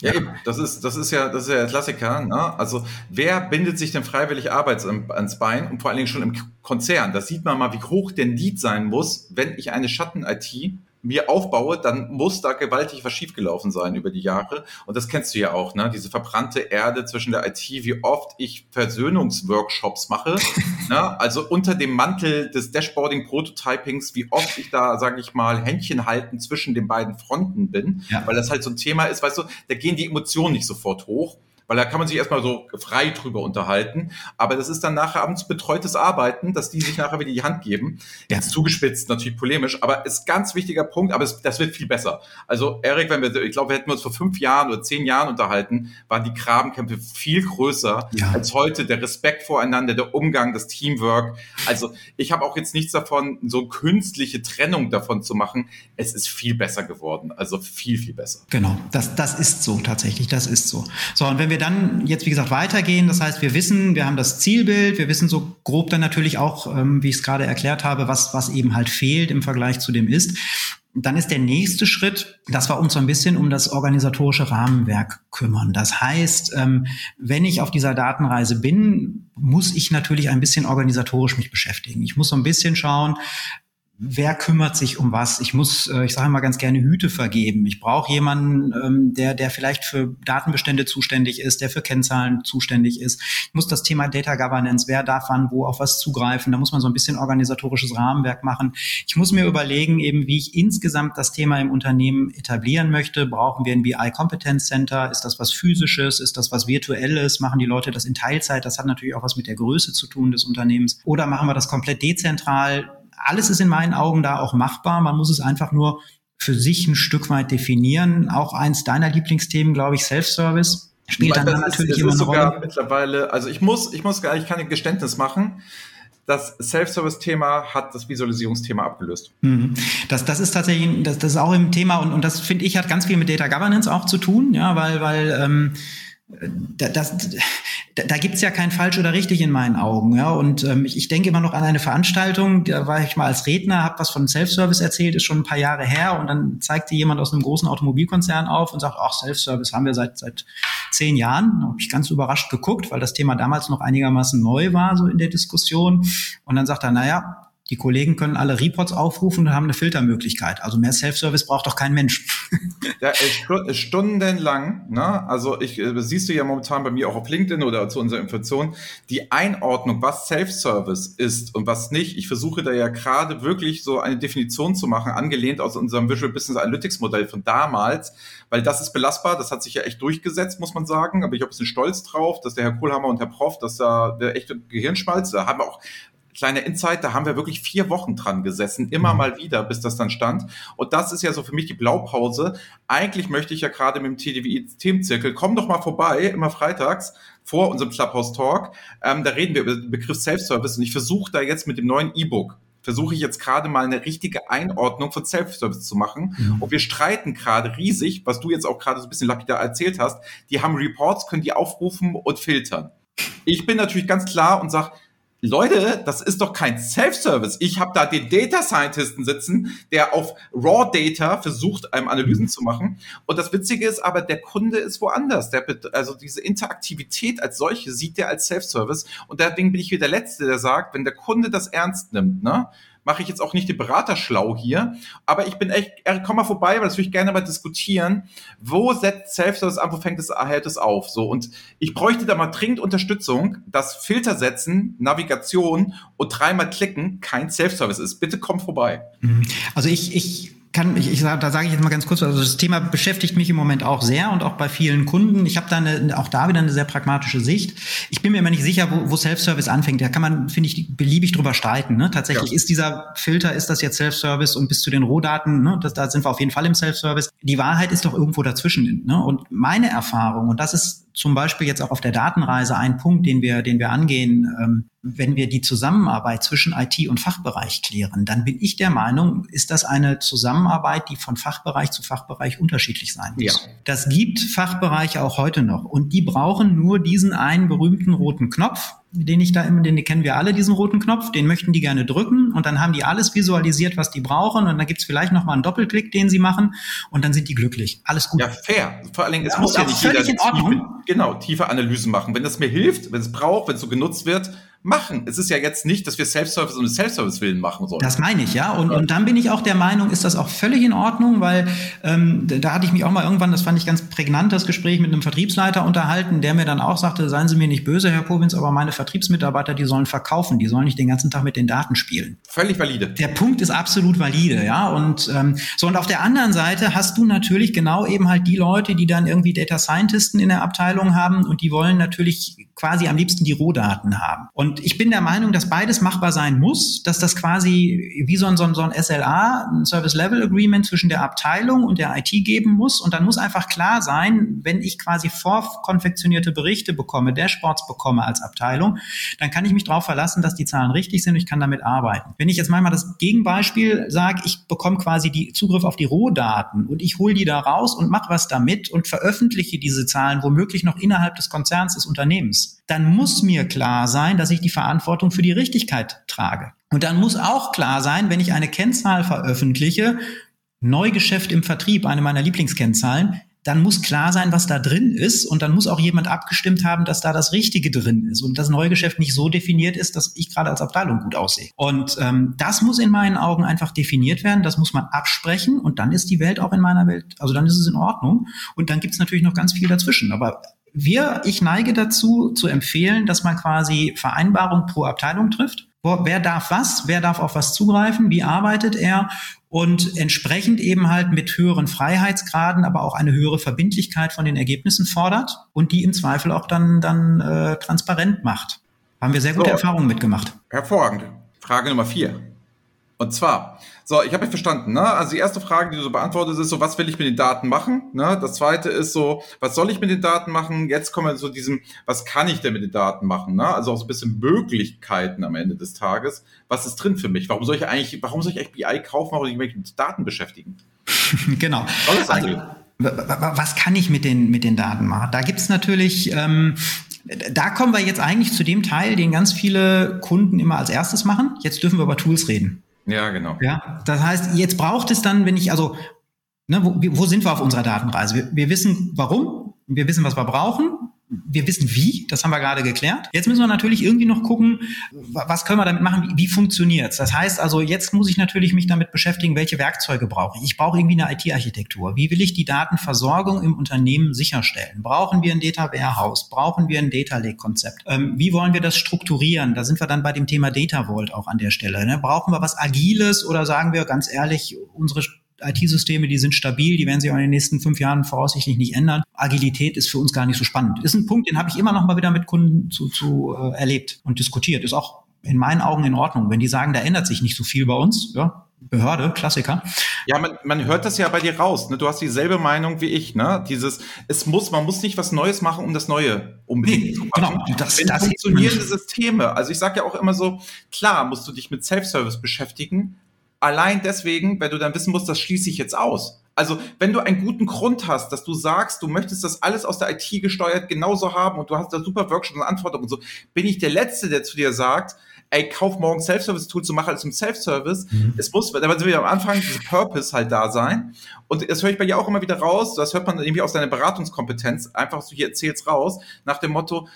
Speaker 2: Ja, eben. Das ist, das ist ja, das ist ja der Klassiker. Ne? Also, wer bindet sich denn freiwillig Arbeits ans Bein und vor allen Dingen schon im Konzern? Da sieht man mal, wie hoch der Need sein muss, wenn ich eine Schatten-IT mir aufbaue, dann muss da gewaltig was schiefgelaufen sein über die Jahre. Und das kennst du ja auch, ne? Diese verbrannte Erde zwischen der IT, wie oft ich Versöhnungsworkshops mache. ne? Also unter dem Mantel des Dashboarding-Prototypings, wie oft ich da, sage ich mal, Händchen halten zwischen den beiden Fronten bin. Ja. Weil das halt so ein Thema ist, weißt du, da gehen die Emotionen nicht sofort hoch weil da kann man sich erstmal so frei drüber unterhalten. Aber das ist dann nachher abends betreutes Arbeiten, dass die sich nachher wieder die Hand geben. Ja. Jetzt zugespitzt, natürlich polemisch, aber ist ganz wichtiger Punkt, aber es, das wird viel besser. Also Erik, wenn wir, ich glaube, wir hätten uns vor fünf Jahren oder zehn Jahren unterhalten, waren die Grabenkämpfe viel größer ja. als heute. Der Respekt voreinander, der Umgang, das Teamwork. Also ich habe auch jetzt nichts davon, so künstliche Trennung davon zu machen. Es ist viel besser geworden. Also viel, viel besser.
Speaker 3: Genau, das, das ist so tatsächlich, das ist so. So, und wenn wir dann jetzt, wie gesagt, weitergehen, das heißt, wir wissen, wir haben das Zielbild, wir wissen so grob dann natürlich auch, ähm, wie ich es gerade erklärt habe, was, was eben halt fehlt im Vergleich zu dem ist. Dann ist der nächste Schritt, dass wir uns so ein bisschen um das organisatorische Rahmenwerk kümmern. Das heißt, ähm, wenn ich auf dieser Datenreise bin, muss ich natürlich ein bisschen organisatorisch mich beschäftigen. Ich muss so ein bisschen schauen, wer kümmert sich um was? Ich muss, äh, ich sage mal ganz gerne Hüte vergeben. Ich brauche jemanden, ähm, der, der vielleicht für Datenbestände zuständig ist, der für Kennzahlen zuständig ist. Ich muss das Thema Data Governance, wer darf wann wo auf was zugreifen? Da muss man so ein bisschen organisatorisches Rahmenwerk machen. Ich muss mir überlegen, eben wie ich insgesamt das Thema im Unternehmen etablieren möchte. Brauchen wir ein BI Competence Center? Ist das was physisches? Ist das was virtuelles? Machen die Leute das in Teilzeit? Das hat natürlich auch was mit der Größe zu tun des Unternehmens. Oder machen wir das komplett dezentral? Alles ist in meinen Augen da auch machbar. Man muss es einfach nur für sich ein Stück weit definieren. Auch eins deiner Lieblingsthemen, glaube ich, Self-Service spielt dann, dann natürlich ist, immer eine Rolle.
Speaker 2: Mittlerweile, also ich muss, ich muss gar, ich kann ein Geständnis machen das Self-Service-Thema hat das Visualisierungsthema abgelöst.
Speaker 3: Mhm. Das, das ist tatsächlich, das, das ist auch im Thema und, und das finde ich hat ganz viel mit Data Governance auch zu tun, ja, weil, weil ähm, das, da, da gibt's ja kein falsch oder richtig in meinen Augen. Ja? Und ähm, ich, ich denke immer noch an eine Veranstaltung, da war ich mal als Redner, habe was von Self-Service erzählt, ist schon ein paar Jahre her und dann zeigte jemand aus einem großen Automobilkonzern auf und sagt, ach, Self-Service haben wir seit seit zehn Jahren. Da habe ich ganz überrascht geguckt, weil das Thema damals noch einigermaßen neu war, so in der Diskussion. Und dann sagt er, naja, die Kollegen können alle Reports aufrufen und haben eine Filtermöglichkeit. Also mehr Self-Service braucht doch kein Mensch.
Speaker 2: Ja, stundenlang, ne? Also ich äh, siehst du ja momentan bei mir auch auf LinkedIn oder zu unserer Information, die Einordnung, was Self-Service ist und was nicht. Ich versuche da ja gerade wirklich so eine Definition zu machen, angelehnt aus unserem Visual Business Analytics Modell von damals, weil das ist belastbar, das hat sich ja echt durchgesetzt, muss man sagen. Aber ich habe ein bisschen stolz drauf, dass der Herr Kohlhammer und Herr Prof, dass da der echte Gehirnschmalz, da haben wir auch kleine Insight, da haben wir wirklich vier Wochen dran gesessen, immer mhm. mal wieder, bis das dann stand. Und das ist ja so für mich die Blaupause. Eigentlich möchte ich ja gerade mit dem TDWI-Themenzirkel, komm doch mal vorbei, immer freitags, vor unserem Clubhouse Talk. Ähm, da reden wir über den Begriff Self-Service und ich versuche da jetzt mit dem neuen E-Book versuche ich jetzt gerade mal eine richtige Einordnung von Self-Service zu machen. Mhm. Und wir streiten gerade riesig, was du jetzt auch gerade so ein bisschen lapidar erzählt hast. Die haben Reports, können die aufrufen und filtern. Ich bin natürlich ganz klar und sage, Leute, das ist doch kein Self-Service. Ich habe da den Data Scientisten sitzen, der auf Raw Data versucht, einem Analysen zu machen. Und das Witzige ist aber, der Kunde ist woanders. Der, also diese Interaktivität als solche sieht der als Self-Service. Und deswegen bin ich wieder der Letzte, der sagt, wenn der Kunde das ernst nimmt, ne, mache ich jetzt auch nicht den Berater schlau hier, aber ich bin echt, komm mal vorbei, weil das würde ich gerne mal diskutieren. Wo setzt Self-Service an, wo fängt es, hält es auf? So, und ich bräuchte da mal dringend Unterstützung, dass Filter setzen, Navigation und dreimal klicken kein Self-Service ist. Bitte komm vorbei.
Speaker 3: Mhm. Also ich, ich kann ich, ich da sage ich jetzt mal ganz kurz, also das Thema beschäftigt mich im Moment auch sehr und auch bei vielen Kunden. Ich habe da eine, auch da wieder eine sehr pragmatische Sicht. Ich bin mir immer nicht sicher, wo, wo Self-Service anfängt. Da kann man, finde ich, beliebig drüber streiten. Ne? Tatsächlich ja. ist dieser Filter, ist das jetzt Self-Service und bis zu den Rohdaten, ne? das, da sind wir auf jeden Fall im Self-Service. Die Wahrheit ist doch irgendwo dazwischen. Ne? Und meine Erfahrung, und das ist zum Beispiel jetzt auch auf der Datenreise ein Punkt, den wir, den wir angehen, ähm, wenn wir die Zusammenarbeit zwischen IT und Fachbereich klären, dann bin ich der Meinung, ist das eine Zusammenarbeit, die von Fachbereich zu Fachbereich unterschiedlich sein muss. Ja. Das gibt Fachbereiche auch heute noch und die brauchen nur diesen einen berühmten roten Knopf den ich da immer, den kennen wir alle, diesen roten Knopf, den möchten die gerne drücken und dann haben die alles visualisiert, was die brauchen und dann gibt's vielleicht noch mal einen Doppelklick, den sie machen und dann sind die glücklich. Alles gut.
Speaker 2: Ja, fair. Vor allen Dingen, es ja, muss ja nicht jeder tiefe, genau, tiefe Analysen machen. Wenn das mir hilft, wenn es braucht, wenn es so genutzt wird, machen. Es ist ja jetzt nicht, dass wir Self-Service um des Self-Service willen machen sollen.
Speaker 3: Das meine ich, ja. Und, und dann bin ich auch der Meinung, ist das auch völlig in Ordnung, weil ähm, da hatte ich mich auch mal irgendwann, das fand ich ganz prägnant, das Gespräch mit einem Vertriebsleiter unterhalten, der mir dann auch sagte, seien Sie mir nicht böse, Herr Kobins, aber meine Vertriebsmitarbeiter, die sollen verkaufen, die sollen nicht den ganzen Tag mit den Daten spielen.
Speaker 2: Völlig valide.
Speaker 3: Der Punkt ist absolut valide, ja. Und ähm, so, und auf der anderen Seite hast du natürlich genau eben halt die Leute, die dann irgendwie Data Scientisten in der Abteilung haben und die wollen natürlich quasi am liebsten die Rohdaten haben. Und ich bin der Meinung, dass beides machbar sein muss, dass das quasi wie so ein, so ein, so ein SLA, ein Service Level Agreement zwischen der Abteilung und der IT geben muss. Und dann muss einfach klar sein, wenn ich quasi vorkonfektionierte Berichte bekomme, Dashboards bekomme als Abteilung, dann kann ich mich darauf verlassen, dass die Zahlen richtig sind und ich kann damit arbeiten. Wenn ich jetzt manchmal das Gegenbeispiel sage, ich bekomme quasi die Zugriff auf die Rohdaten und ich hole die da raus und mache was damit und veröffentliche diese Zahlen womöglich noch innerhalb des Konzerns des Unternehmens dann muss mir klar sein, dass ich die Verantwortung für die Richtigkeit trage. Und dann muss auch klar sein, wenn ich eine Kennzahl veröffentliche, Neugeschäft im Vertrieb, eine meiner Lieblingskennzahlen, dann muss klar sein, was da drin ist und dann muss auch jemand abgestimmt haben, dass da das Richtige drin ist und das Neugeschäft nicht so definiert ist, dass ich gerade als Abteilung gut aussehe. Und ähm, das muss in meinen Augen einfach definiert werden, das muss man absprechen und dann ist die Welt auch in meiner Welt, also dann ist es in Ordnung und dann gibt's natürlich noch ganz viel dazwischen. Aber wir, ich neige dazu, zu empfehlen, dass man quasi Vereinbarung pro Abteilung trifft. Wer darf was? Wer darf auf was zugreifen? Wie arbeitet er? Und entsprechend eben halt mit höheren Freiheitsgraden, aber auch eine höhere Verbindlichkeit von den Ergebnissen fordert und die im Zweifel auch dann, dann äh, transparent macht. Haben wir sehr gute so, Erfahrungen mitgemacht.
Speaker 2: Hervorragend. Frage Nummer vier. Und zwar, so, ich habe mich verstanden. Ne? Also die erste Frage, die du so beantwortest, ist so, was will ich mit den Daten machen? Ne? Das zweite ist so, was soll ich mit den Daten machen? Jetzt kommen wir zu diesem, was kann ich denn mit den Daten machen? Ne? Also auch so ein bisschen Möglichkeiten am Ende des Tages. Was ist drin für mich? Warum soll ich eigentlich, warum soll ich eigentlich BI kaufen? Warum soll ich mich mit Daten beschäftigen?
Speaker 3: genau. Also, was kann ich mit den, mit den Daten machen? Da gibt's natürlich ähm, da kommen wir jetzt eigentlich zu dem Teil, den ganz viele Kunden immer als erstes machen. Jetzt dürfen wir über Tools reden.
Speaker 2: Ja, genau.
Speaker 3: Ja, das heißt, jetzt braucht es dann, wenn ich, also, ne, wo, wo sind wir auf unserer Datenreise? Wir, wir wissen warum, wir wissen, was wir brauchen, wir wissen wie, das haben wir gerade geklärt. Jetzt müssen wir natürlich irgendwie noch gucken, was können wir damit machen, wie, wie funktioniert's. Das heißt also, jetzt muss ich natürlich mich damit beschäftigen, welche Werkzeuge brauche ich. Ich brauche irgendwie eine IT-Architektur. Wie will ich die Datenversorgung im Unternehmen sicherstellen? Brauchen wir ein Data Warehouse? Brauchen wir ein Data Lake-Konzept? Ähm, wie wollen wir das strukturieren? Da sind wir dann bei dem Thema Data Vault auch an der Stelle. Ne? Brauchen wir was Agiles oder sagen wir ganz ehrlich, unsere IT-Systeme, die sind stabil, die werden sich auch in den nächsten fünf Jahren voraussichtlich nicht ändern. Agilität ist für uns gar nicht so spannend. Ist ein Punkt, den habe ich immer noch mal wieder mit Kunden zu, zu äh, erlebt und diskutiert. Ist auch in meinen Augen in Ordnung. Wenn die sagen, da ändert sich nicht so viel bei uns, ja, Behörde, Klassiker.
Speaker 2: Ja, man, man hört das ja bei dir raus. Ne? Du hast dieselbe Meinung wie ich. Ne? Dieses, es muss, man muss nicht was Neues machen, um das Neue unbedingt nee, zu machen. Genau, das, Wenn das funktionierende Systeme. Also ich sage ja auch immer so, klar musst du dich mit Self-Service beschäftigen, Allein deswegen, wenn du dann wissen musst, das schließe ich jetzt aus. Also, wenn du einen guten Grund hast, dass du sagst, du möchtest das alles aus der IT gesteuert genauso haben und du hast da super Workshops und Anforderungen und so, bin ich der Letzte, der zu dir sagt, ey, kauf morgen Self-Service-Tools und mach alles im Self-Service. Mhm. Es muss, da sind wir am Anfang, diese Purpose halt da sein. Und das höre ich bei dir auch immer wieder raus, das hört man irgendwie aus deiner Beratungskompetenz, einfach so hier erzählst raus, nach dem Motto,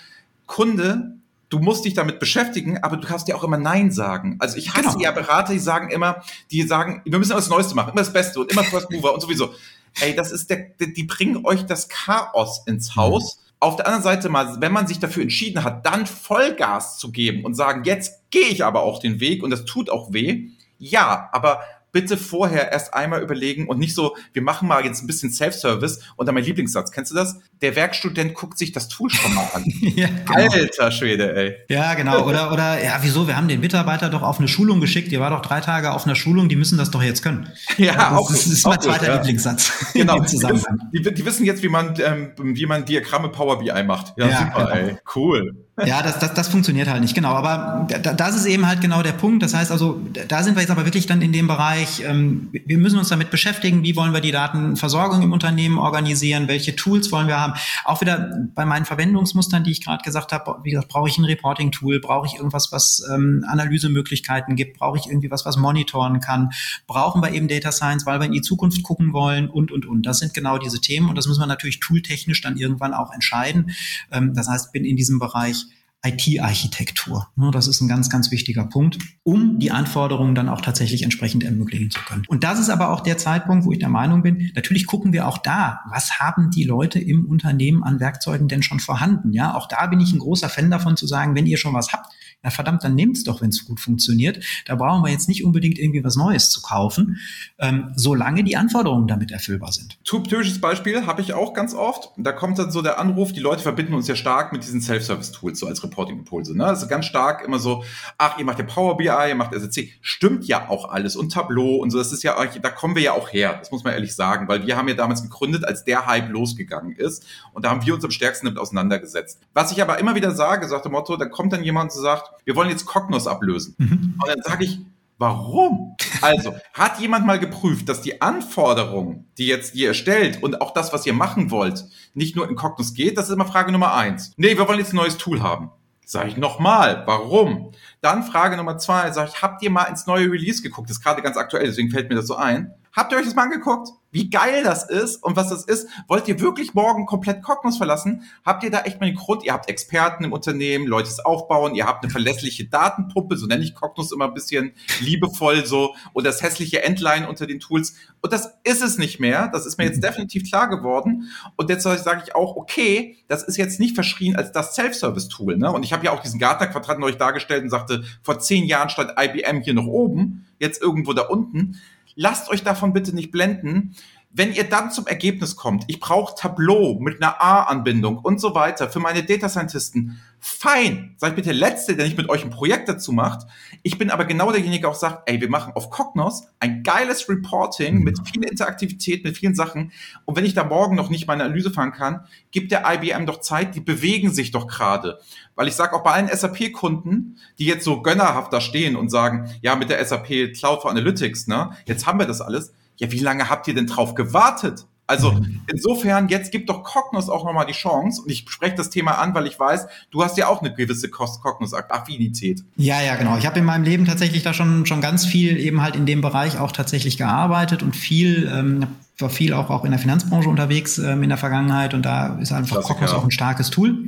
Speaker 2: Kunde, du musst dich damit beschäftigen, aber du kannst ja auch immer Nein sagen. Also ich hasse genau. ja Berater, die sagen immer, die sagen, wir müssen immer das Neueste machen, immer das Beste und immer First Mover und sowieso. Ey, das ist der, die bringen euch das Chaos ins Haus. Mhm. Auf der anderen Seite mal, wenn man sich dafür entschieden hat, dann Vollgas zu geben und sagen, jetzt gehe ich aber auch den Weg und das tut auch weh. Ja, aber bitte vorher erst einmal überlegen und nicht so, wir machen mal jetzt ein bisschen Self-Service und dann mein Lieblingssatz. Kennst du das? Der Werkstudent guckt sich das Tool schon mal an. ja, genau. Alter Schwede, ey.
Speaker 3: Ja, genau. Oder, oder, ja, wieso? Wir haben den Mitarbeiter doch auf eine Schulung geschickt. Ihr war doch drei Tage auf einer Schulung. Die müssen das doch jetzt können.
Speaker 2: Ja, ja
Speaker 3: das, auch Das ist mein zweiter ja. Lieblingssatz.
Speaker 2: Genau. Die wissen, die, die, wissen jetzt, wie man, ähm, wie man Diagramme Power BI macht. Ja, ja super, genau. ey. Cool.
Speaker 3: Ja, das, das, das funktioniert halt nicht, genau. Aber das ist eben halt genau der Punkt. Das heißt also, da sind wir jetzt aber wirklich dann in dem Bereich, ähm, wir müssen uns damit beschäftigen, wie wollen wir die Datenversorgung im Unternehmen organisieren, welche Tools wollen wir haben. Auch wieder bei meinen Verwendungsmustern, die ich gerade gesagt habe, wie gesagt, brauche ich ein Reporting-Tool, brauche ich irgendwas, was ähm, Analysemöglichkeiten gibt, brauche ich irgendwie was, was monitoren kann, brauchen wir eben Data Science, weil wir in die Zukunft gucken wollen und, und, und. Das sind genau diese Themen und das müssen wir natürlich tooltechnisch dann irgendwann auch entscheiden. Ähm, das heißt, bin in diesem Bereich IT-Architektur. Ne, das ist ein ganz, ganz wichtiger Punkt, um die Anforderungen dann auch tatsächlich entsprechend ermöglichen zu können. Und das ist aber auch der Zeitpunkt, wo ich der Meinung bin, natürlich gucken wir auch da, was haben die Leute im Unternehmen an Werkzeugen denn schon vorhanden? Ja, auch da bin ich ein großer Fan davon zu sagen, wenn ihr schon was habt, na verdammt, dann nehmt's doch, wenn es gut funktioniert. Da brauchen wir jetzt nicht unbedingt irgendwie was Neues zu kaufen, ähm, solange die Anforderungen damit erfüllbar sind.
Speaker 2: Typisches Beispiel habe ich auch ganz oft. Da kommt dann so der Anruf, die Leute verbinden uns ja stark mit diesen Self-Service-Tools, so als Reporting-Impulse. Ne? Also ganz stark immer so, ach, ihr macht ja Power BI, ihr macht SEC. Stimmt ja auch alles und Tableau und so. Das ist ja, da kommen wir ja auch her. Das muss man ehrlich sagen, weil wir haben ja damals gegründet, als der Hype losgegangen ist. Und da haben wir uns am stärksten damit auseinandergesetzt. Was ich aber immer wieder sage, sagt der Motto, da kommt dann jemand und sagt, wir wollen jetzt Cognos ablösen. Mhm. Und dann sage ich, Warum? Also, hat jemand mal geprüft, dass die Anforderungen, die jetzt ihr stellt und auch das, was ihr machen wollt, nicht nur in Cognos geht? Das ist immer Frage Nummer eins. Nee, wir wollen jetzt ein neues Tool haben. Sag ich nochmal, warum? Dann Frage Nummer zwei, sag ich, habt ihr mal ins neue Release geguckt? Das ist gerade ganz aktuell, deswegen fällt mir das so ein. Habt ihr euch das mal angeguckt? Wie geil das ist und was das ist? Wollt ihr wirklich morgen komplett Cognos verlassen? Habt ihr da echt mal einen Grund? Ihr habt Experten im Unternehmen, Leute es aufbauen, ihr habt eine verlässliche Datenpuppe, so nenne ich Cognos immer ein bisschen liebevoll so, und das hässliche Endline unter den Tools. Und das ist es nicht mehr. Das ist mir jetzt definitiv klar geworden. Und jetzt sage ich auch, okay, das ist jetzt nicht verschrien als das Self-Service-Tool. Ne? Und ich habe ja auch diesen Gartner-Quadranten euch dargestellt und sagte, vor zehn Jahren stand IBM hier noch oben, jetzt irgendwo da unten lasst euch davon bitte nicht blenden. Wenn ihr dann zum Ergebnis kommt, ich brauche Tableau mit einer A-Anbindung und so weiter für meine Data Scientisten, fein. Seid bitte der Letzte, der nicht mit euch ein Projekt dazu macht. Ich bin aber genau derjenige, der auch sagt, ey, wir machen auf Cognos ein geiles Reporting mit viel Interaktivität, mit vielen Sachen. Und wenn ich da morgen noch nicht meine Analyse fahren kann, gibt der IBM doch Zeit, die bewegen sich doch gerade. Weil ich sage auch bei allen SAP-Kunden, die jetzt so gönnerhaft da stehen und sagen, ja, mit der SAP Cloud for Analytics, ne, jetzt haben wir das alles ja, wie lange habt ihr denn drauf gewartet? Also mhm. insofern, jetzt gibt doch Cognos auch nochmal die Chance und ich spreche das Thema an, weil ich weiß, du hast ja auch eine gewisse Cognos-Affinität.
Speaker 3: Ja, ja, genau. Ich habe in meinem Leben tatsächlich da schon, schon ganz viel eben halt in dem Bereich auch tatsächlich gearbeitet und viel, ähm, war viel auch, auch in der Finanzbranche unterwegs ähm, in der Vergangenheit und da ist einfach Klassiker. Cognos auch ein starkes Tool.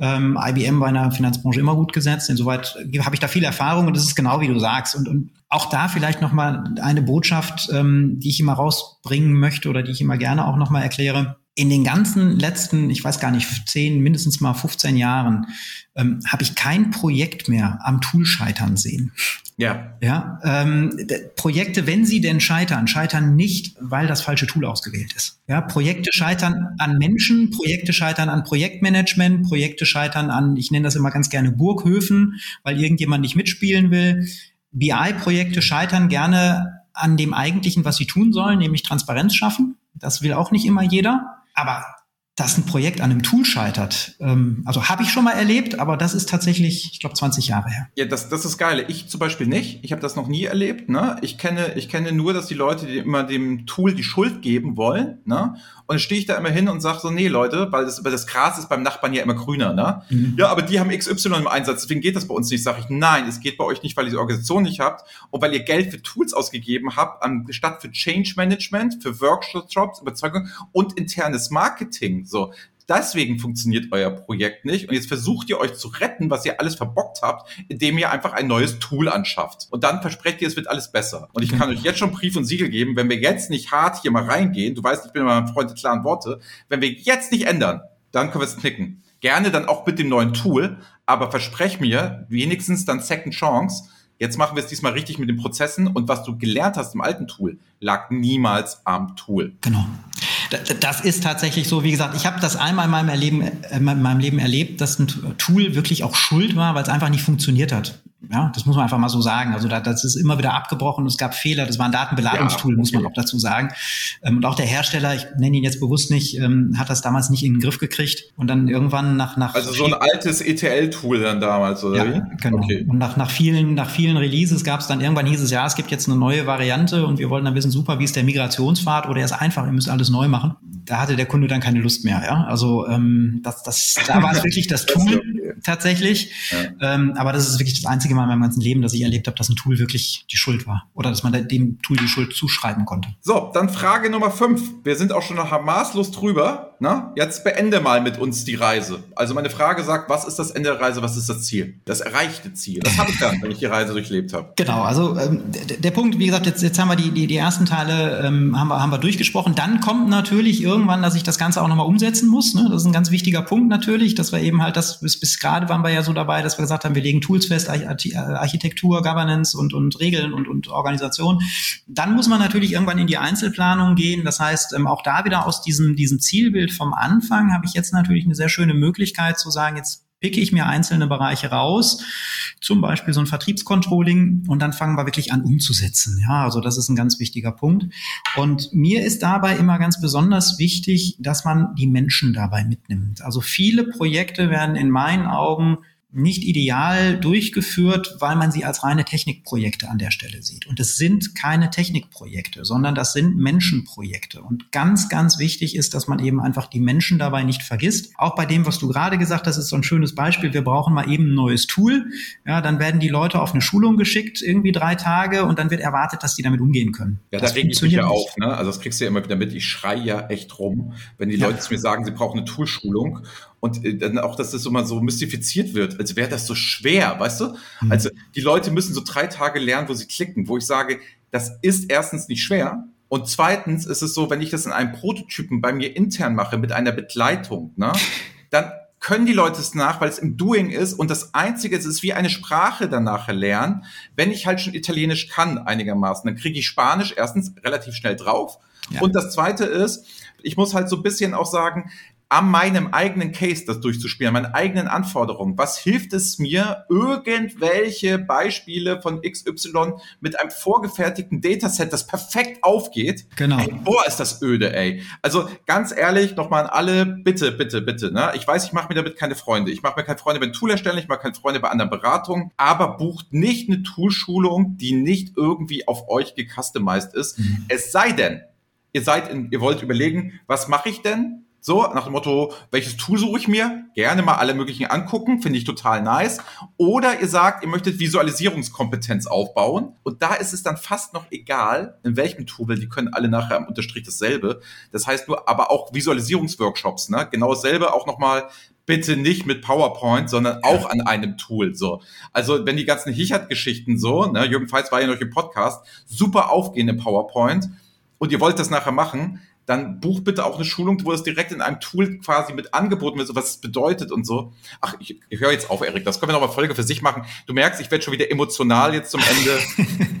Speaker 3: Ähm, IBM bei einer Finanzbranche immer gut gesetzt. Insoweit habe ich da viel Erfahrung und das ist genau wie du sagst. Und, und auch da vielleicht nochmal eine Botschaft, ähm, die ich immer rausbringen möchte oder die ich immer gerne auch nochmal erkläre. In den ganzen letzten, ich weiß gar nicht, zehn, mindestens mal 15 Jahren, ähm, habe ich kein Projekt mehr am Tool scheitern sehen. Ja. Ja. Ähm, Projekte, wenn sie denn scheitern, scheitern nicht, weil das falsche Tool ausgewählt ist. Ja, Projekte scheitern an Menschen, Projekte scheitern an Projektmanagement, Projekte scheitern an, ich nenne das immer ganz gerne Burghöfen, weil irgendjemand nicht mitspielen will. BI-Projekte scheitern gerne an dem eigentlichen, was sie tun sollen, nämlich Transparenz schaffen. Das will auch nicht immer jeder. Aber dass ein Projekt an einem Tool scheitert. Ähm, also habe ich schon mal erlebt, aber das ist tatsächlich, ich glaube, 20 Jahre her.
Speaker 2: Ja, das, das ist geil. Ich zum Beispiel nicht. Ich habe das noch nie erlebt. Ne? Ich, kenne, ich kenne nur, dass die Leute die immer dem Tool die Schuld geben wollen. Ne? Und dann stehe ich da immer hin und sage so, nee, Leute, weil das, weil das Gras ist beim Nachbarn ja immer grüner, ne? Mhm. Ja, aber die haben XY im Einsatz, deswegen geht das bei uns nicht. Sage ich, nein, es geht bei euch nicht, weil ihr die Organisation nicht habt und weil ihr Geld für Tools ausgegeben habt, anstatt für Change Management, für Workshops, Überzeugung und internes Marketing. So, deswegen funktioniert euer Projekt nicht. Und jetzt versucht ihr euch zu retten, was ihr alles verbockt habt, indem ihr einfach ein neues Tool anschafft. Und dann versprecht ihr, es wird alles besser. Und ich kann euch jetzt schon Brief und Siegel geben, wenn wir jetzt nicht hart hier mal reingehen, du weißt, ich bin immer ein Freund der klaren Worte, wenn wir jetzt nicht ändern, dann können wir es knicken. Gerne dann auch mit dem neuen Tool, aber versprech mir wenigstens dann Second Chance, Jetzt machen wir es diesmal richtig mit den Prozessen und was du gelernt hast im alten Tool, lag niemals am Tool.
Speaker 3: Genau. Das ist tatsächlich so. Wie gesagt, ich habe das einmal in meinem, Erleben, äh, in meinem Leben erlebt, dass ein Tool wirklich auch schuld war, weil es einfach nicht funktioniert hat. Ja, das muss man einfach mal so sagen. Also da, das ist immer wieder abgebrochen. Es gab Fehler. Das war ein Datenbeladungstool, ja, muss man auch dazu sagen. Ähm, und auch der Hersteller, ich nenne ihn jetzt bewusst nicht, ähm, hat das damals nicht in den Griff gekriegt und dann irgendwann nach nach
Speaker 2: also so ein altes ETL-Tool dann damals oder
Speaker 3: ja, wie? Genau. Okay. Und nach nach vielen nach vielen Releases gab es dann irgendwann hieß es ja, es gibt jetzt eine neue Variante und wir wollten dann wissen, super, wie ist der Migrationspfad oder er ist einfach, ihr müsst alles neu machen. Da hatte der Kunde dann keine Lust mehr. Ja, also ähm, das das da war es wirklich das Tool tatsächlich. Ja. Ähm, aber das ist wirklich das einzige Mal in meinem ganzen Leben, dass ich erlebt habe, dass ein Tool wirklich die Schuld war. Oder dass man dem Tool die Schuld zuschreiben konnte.
Speaker 2: So, dann Frage Nummer fünf. Wir sind auch schon noch maßlos drüber. Na? Jetzt beende mal mit uns die Reise. Also meine Frage sagt, was ist das Ende der Reise, was ist das Ziel? Das erreichte Ziel. Das habe ich dann, wenn ich die Reise durchlebt habe.
Speaker 3: Genau, also ähm, der, der, Punkt, wie gesagt, jetzt, jetzt haben wir die, die, die ersten Teile ähm, haben, wir, haben wir durchgesprochen. Dann kommt natürlich irgendwann, dass ich das Ganze auch nochmal umsetzen muss. Ne? Das ist ein ganz wichtiger Punkt natürlich, dass wir eben halt das, bis, bis gerade waren wir ja so dabei, dass wir gesagt haben, wir legen Tools fest, Architektur, Governance und, und Regeln und, und Organisation. Dann muss man natürlich irgendwann in die Einzelplanung gehen. Das heißt, ähm, auch da wieder aus diesem, diesem Zielbild vom Anfang habe ich jetzt natürlich eine sehr schöne Möglichkeit zu sagen, jetzt picke ich mir einzelne Bereiche raus, zum Beispiel so ein Vertriebscontrolling und dann fangen wir wirklich an umzusetzen. Ja, also das ist ein ganz wichtiger Punkt. Und mir ist dabei immer ganz besonders wichtig, dass man die Menschen dabei mitnimmt. Also viele Projekte werden in meinen Augen nicht ideal durchgeführt, weil man sie als reine Technikprojekte an der Stelle sieht. Und es sind keine Technikprojekte, sondern das sind Menschenprojekte. Und ganz, ganz wichtig ist, dass man eben einfach die Menschen dabei nicht vergisst. Auch bei dem, was du gerade gesagt hast, ist so ein schönes Beispiel. Wir brauchen mal eben ein neues Tool. Ja, dann werden die Leute auf eine Schulung geschickt, irgendwie drei Tage, und dann wird erwartet, dass die damit umgehen können.
Speaker 2: Ja, das da reg ich mich ja auf. Ne? Also das kriegst du ja immer wieder mit. Ich schreie ja echt rum, wenn die ja. Leute zu mir sagen, sie brauchen eine Toolschulung und äh, dann auch, dass das immer so mystifiziert wird, als wäre das so schwer, weißt du? Mhm. Also die Leute müssen so drei Tage lernen, wo sie klicken, wo ich sage, das ist erstens nicht schwer. Und zweitens ist es so, wenn ich das in einem Prototypen bei mir intern mache mit einer Begleitung, ne, dann können die Leute es nach, weil es im Doing ist und das Einzige, es ist wie eine Sprache danach lernen. Wenn ich halt schon Italienisch kann einigermaßen, dann kriege ich Spanisch erstens relativ schnell drauf. Ja. Und das Zweite ist, ich muss halt so ein bisschen auch sagen, an meinem eigenen Case das durchzuspielen, meinen eigenen Anforderungen. Was hilft es mir, irgendwelche Beispiele von XY mit einem vorgefertigten Dataset, das perfekt aufgeht?
Speaker 3: Genau.
Speaker 2: Ey, boah, ist das öde, ey. Also ganz ehrlich, nochmal an alle, bitte, bitte, bitte. Ne? Ich weiß, ich mache mir damit keine Freunde. Ich mache mir keine Freunde bei Tool erstellen, ich mache keine Freunde bei anderen Beratungen, aber bucht nicht eine Toolschulung, die nicht irgendwie auf euch gecustomized ist. Mhm. Es sei denn, ihr seid in, ihr wollt überlegen, was mache ich denn? So, nach dem Motto, welches Tool suche ich mir? Gerne mal alle möglichen angucken, finde ich total nice. Oder ihr sagt, ihr möchtet Visualisierungskompetenz aufbauen. Und da ist es dann fast noch egal, in welchem Tool, weil die können alle nachher am Unterstrich dasselbe. Das heißt nur, aber auch Visualisierungsworkshops, ne? Genau dasselbe auch nochmal bitte nicht mit PowerPoint, sondern auch an einem Tool. So, also wenn die ganzen Hichert-Geschichten so, ne, Jürgen Feitz war ja noch im Podcast, super aufgehen in PowerPoint und ihr wollt das nachher machen, dann buch bitte auch eine Schulung, wo es direkt in einem Tool quasi mit angeboten wird, so was es bedeutet und so. Ach, ich, ich höre jetzt auf, Erik, das können wir noch mal Folge für sich machen. Du merkst, ich werde schon wieder emotional jetzt zum Ende.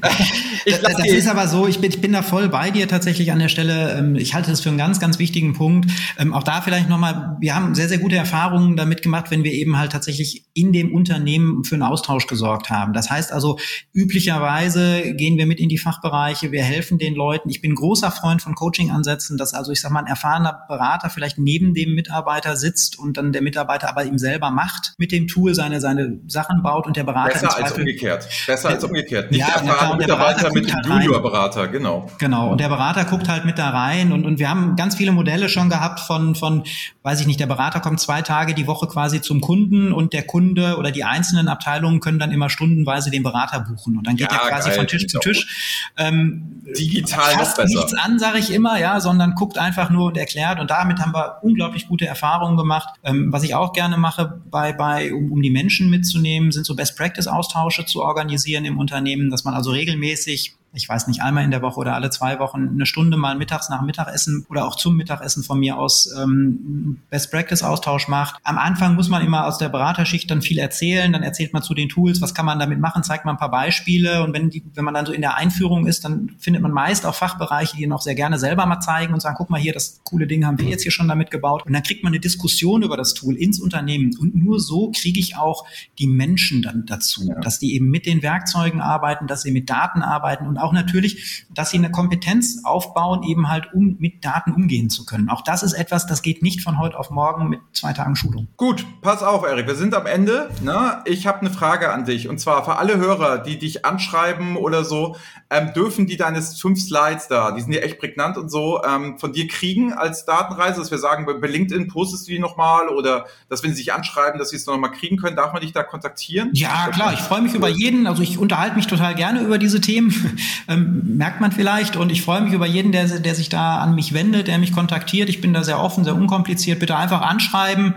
Speaker 3: das, das ist aber so, ich bin, ich bin da voll bei dir tatsächlich an der Stelle. Ähm, ich halte das für einen ganz, ganz wichtigen Punkt. Ähm, auch da vielleicht nochmal, wir haben sehr, sehr gute Erfahrungen damit gemacht, wenn wir eben halt tatsächlich in dem Unternehmen für einen Austausch gesorgt haben. Das heißt also, üblicherweise gehen wir mit in die Fachbereiche, wir helfen den Leuten. Ich bin großer Freund von Coaching-Ansätzen dass also ich sag mal ein erfahrener Berater vielleicht neben dem Mitarbeiter sitzt und dann der Mitarbeiter aber ihm selber macht mit dem Tool seine seine Sachen baut und der Berater
Speaker 2: besser als umgekehrt. Besser als umgekehrt. Nicht ja, der erfahrene Mitarbeiter mit dem halt Juniorberater genau.
Speaker 3: Genau und der Berater guckt halt mit da rein und und wir haben ganz viele Modelle schon gehabt von von weiß ich nicht der Berater kommt zwei Tage die Woche quasi zum Kunden und der Kunde oder die einzelnen Abteilungen können dann immer stundenweise den Berater buchen und dann geht ja, er quasi geil, von Tisch zu Tisch
Speaker 2: ähm, digital noch besser.
Speaker 3: nichts an sage ich immer ja sondern sondern guckt einfach nur und erklärt. Und damit haben wir unglaublich gute Erfahrungen gemacht. Ähm, was ich auch gerne mache, bei, bei, um, um die Menschen mitzunehmen, sind so Best-Practice-Austausche zu organisieren im Unternehmen, dass man also regelmäßig ich weiß nicht, einmal in der Woche oder alle zwei Wochen eine Stunde mal mittags nach Mittagessen oder auch zum Mittagessen von mir aus ähm, Best Practice Austausch macht. Am Anfang muss man immer aus der Beraterschicht dann viel erzählen, dann erzählt man zu den Tools, was kann man damit machen, zeigt man ein paar Beispiele und wenn die, wenn man dann so in der Einführung ist, dann findet man meist auch Fachbereiche, die noch sehr gerne selber mal zeigen und sagen, guck mal hier, das coole Ding haben wir jetzt hier schon damit gebaut und dann kriegt man eine Diskussion über das Tool ins Unternehmen und nur so kriege ich auch die Menschen dann dazu, ja. dass die eben mit den Werkzeugen arbeiten, dass sie mit Daten arbeiten und auch natürlich, dass sie eine Kompetenz aufbauen, eben halt um mit Daten umgehen zu können. Auch das ist etwas, das geht nicht von heute auf morgen mit zwei Tagen Schulung.
Speaker 2: Gut, pass auf, Erik, wir sind am Ende. Ne? Ich habe eine Frage an dich und zwar für alle Hörer, die dich anschreiben oder so, ähm, dürfen die deine fünf Slides da, die sind ja echt prägnant und so, ähm, von dir kriegen als Datenreise, dass wir sagen, bei LinkedIn postest du die nochmal oder dass wenn sie sich anschreiben, dass sie es nochmal kriegen können, darf man dich da kontaktieren?
Speaker 3: Ja, klar, ich freue mich über jeden, also ich unterhalte mich total gerne über diese Themen, ähm, merkt man vielleicht und ich freue mich über jeden, der, der sich da an mich wendet, der mich kontaktiert. Ich bin da sehr offen, sehr unkompliziert, bitte einfach anschreiben.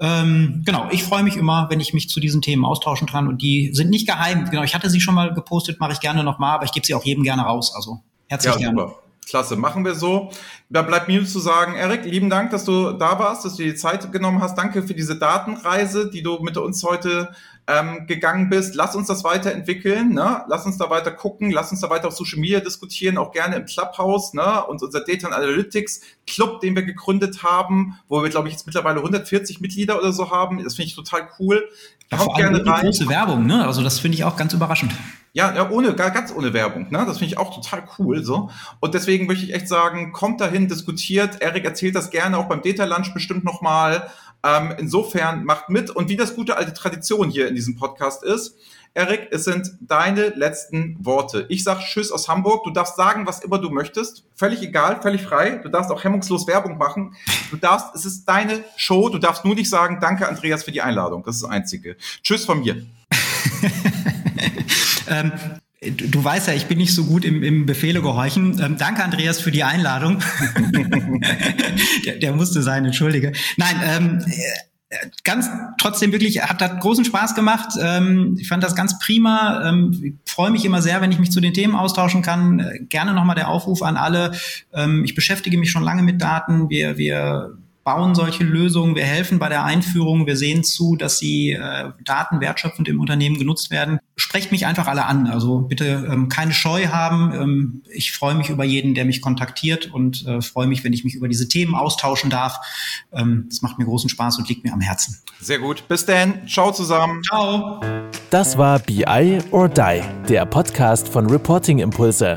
Speaker 3: Ähm, genau, ich freue mich immer, wenn ich mich zu diesen Themen austauschen kann und die sind nicht geheim. Genau, ich hatte sie schon mal gepostet, mache ich gerne nochmal, aber ich gebe sie auch jedem gerne raus. Also herzlich ja, gerne. Super.
Speaker 2: Klasse, machen wir so. Da bleibt mir zu sagen, Erik, lieben Dank, dass du da warst, dass du dir die Zeit genommen hast. Danke für diese Datenreise, die du mit uns heute ähm, gegangen bist. Lass uns das weiterentwickeln, ne? lass uns da weiter gucken, lass uns da weiter auf Social Media diskutieren, auch gerne im Clubhouse ne? und unser Data Analytics Club, den wir gegründet haben, wo wir, glaube ich, jetzt mittlerweile 140 Mitglieder oder so haben. Das finde ich total cool.
Speaker 3: Kommt gerne rein. große Werbung, ne? Also das finde ich auch ganz überraschend.
Speaker 2: Ja, ja, ohne, ganz ohne Werbung. Ne? Das finde ich auch total cool. so. Und deswegen möchte ich echt sagen, kommt dahin, diskutiert. Erik erzählt das gerne auch beim Data Lunch bestimmt nochmal. Ähm, insofern macht mit. Und wie das gute alte Tradition hier in diesem Podcast ist, Erik, es sind deine letzten Worte. Ich sag Tschüss aus Hamburg. Du darfst sagen, was immer du möchtest. Völlig egal, völlig frei. Du darfst auch hemmungslos Werbung machen. Du darfst, es ist deine Show. Du darfst nur nicht sagen, danke Andreas für die Einladung. Das ist das Einzige. Tschüss von mir.
Speaker 3: ähm, Du weißt ja, ich bin nicht so gut im, im Befehle gehorchen. Ähm, danke, Andreas, für die Einladung. der, der, musste sein, entschuldige. Nein, ähm, ganz trotzdem wirklich hat das großen Spaß gemacht. Ähm, ich fand das ganz prima. Ähm, freue mich immer sehr, wenn ich mich zu den Themen austauschen kann. Äh, gerne nochmal der Aufruf an alle. Ähm, ich beschäftige mich schon lange mit Daten. Wir, wir bauen solche Lösungen, wir helfen bei der Einführung, wir sehen zu, dass sie äh, Daten wertschöpfend im Unternehmen genutzt werden. Sprecht mich einfach alle an. Also bitte ähm, keine Scheu haben. Ähm, ich freue mich über jeden, der mich kontaktiert und äh, freue mich, wenn ich mich über diese Themen austauschen darf. Ähm, das macht mir großen Spaß und liegt mir am Herzen.
Speaker 2: Sehr gut. Bis dann. Ciao zusammen.
Speaker 3: Ciao.
Speaker 1: Das war BI or Die, der Podcast von Reporting Impulse.